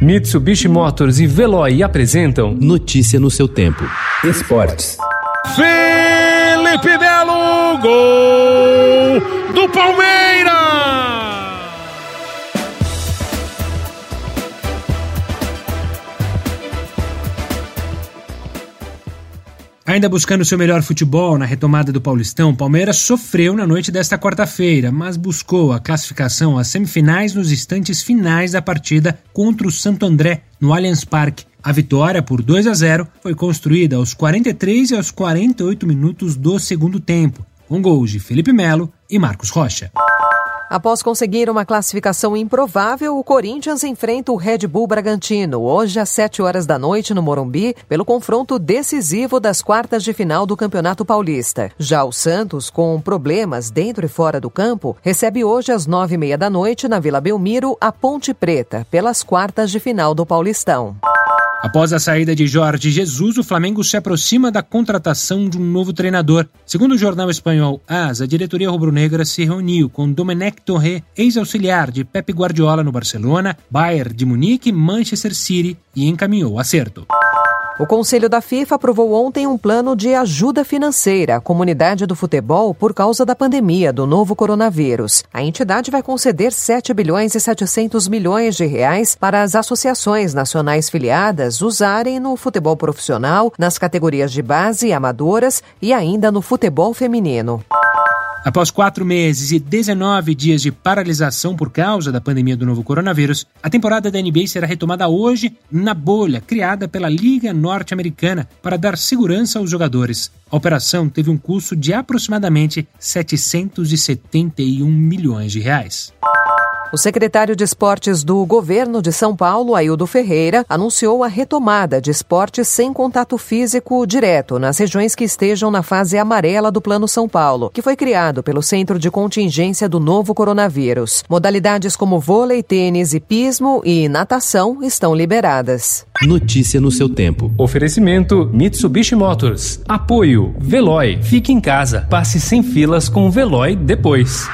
Mitsubishi Motors e Veloy apresentam Notícia no seu tempo. Esportes. Felipe Melo, gol do Palmeiras! Ainda buscando seu melhor futebol na retomada do Paulistão, Palmeiras sofreu na noite desta quarta-feira, mas buscou a classificação às semifinais nos instantes finais da partida contra o Santo André, no Allianz Parque. A vitória por 2 a 0 foi construída aos 43 e aos 48 minutos do segundo tempo, com gols de Felipe Melo e Marcos Rocha. Após conseguir uma classificação improvável, o Corinthians enfrenta o Red Bull Bragantino hoje às 7 horas da noite no Morumbi, pelo confronto decisivo das quartas de final do Campeonato Paulista. Já o Santos, com problemas dentro e fora do campo, recebe hoje às 9 e meia da noite na Vila Belmiro a Ponte Preta, pelas quartas de final do Paulistão. Após a saída de Jorge Jesus, o Flamengo se aproxima da contratação de um novo treinador. Segundo o jornal espanhol AS, a diretoria rubro-negra se reuniu com Domenech Torre, ex-auxiliar de Pep Guardiola no Barcelona, Bayern de Munique, Manchester City e encaminhou acerto. O Conselho da FIFA aprovou ontem um plano de ajuda financeira à comunidade do futebol por causa da pandemia do novo coronavírus. A entidade vai conceder 7 bilhões e 700 milhões de reais para as associações nacionais filiadas usarem no futebol profissional, nas categorias de base e amadoras e ainda no futebol feminino. Após quatro meses e 19 dias de paralisação por causa da pandemia do novo coronavírus, a temporada da NBA será retomada hoje na bolha criada pela Liga Norte-Americana para dar segurança aos jogadores. A operação teve um custo de aproximadamente 771 milhões de reais. O secretário de Esportes do governo de São Paulo, Aildo Ferreira, anunciou a retomada de esportes sem contato físico direto nas regiões que estejam na fase amarela do Plano São Paulo, que foi criado pelo Centro de Contingência do Novo Coronavírus. Modalidades como vôlei, tênis, hipismo e natação estão liberadas. Notícia no seu tempo. Oferecimento Mitsubishi Motors. Apoio Veloy. Fique em casa. Passe sem filas com o Veloy depois.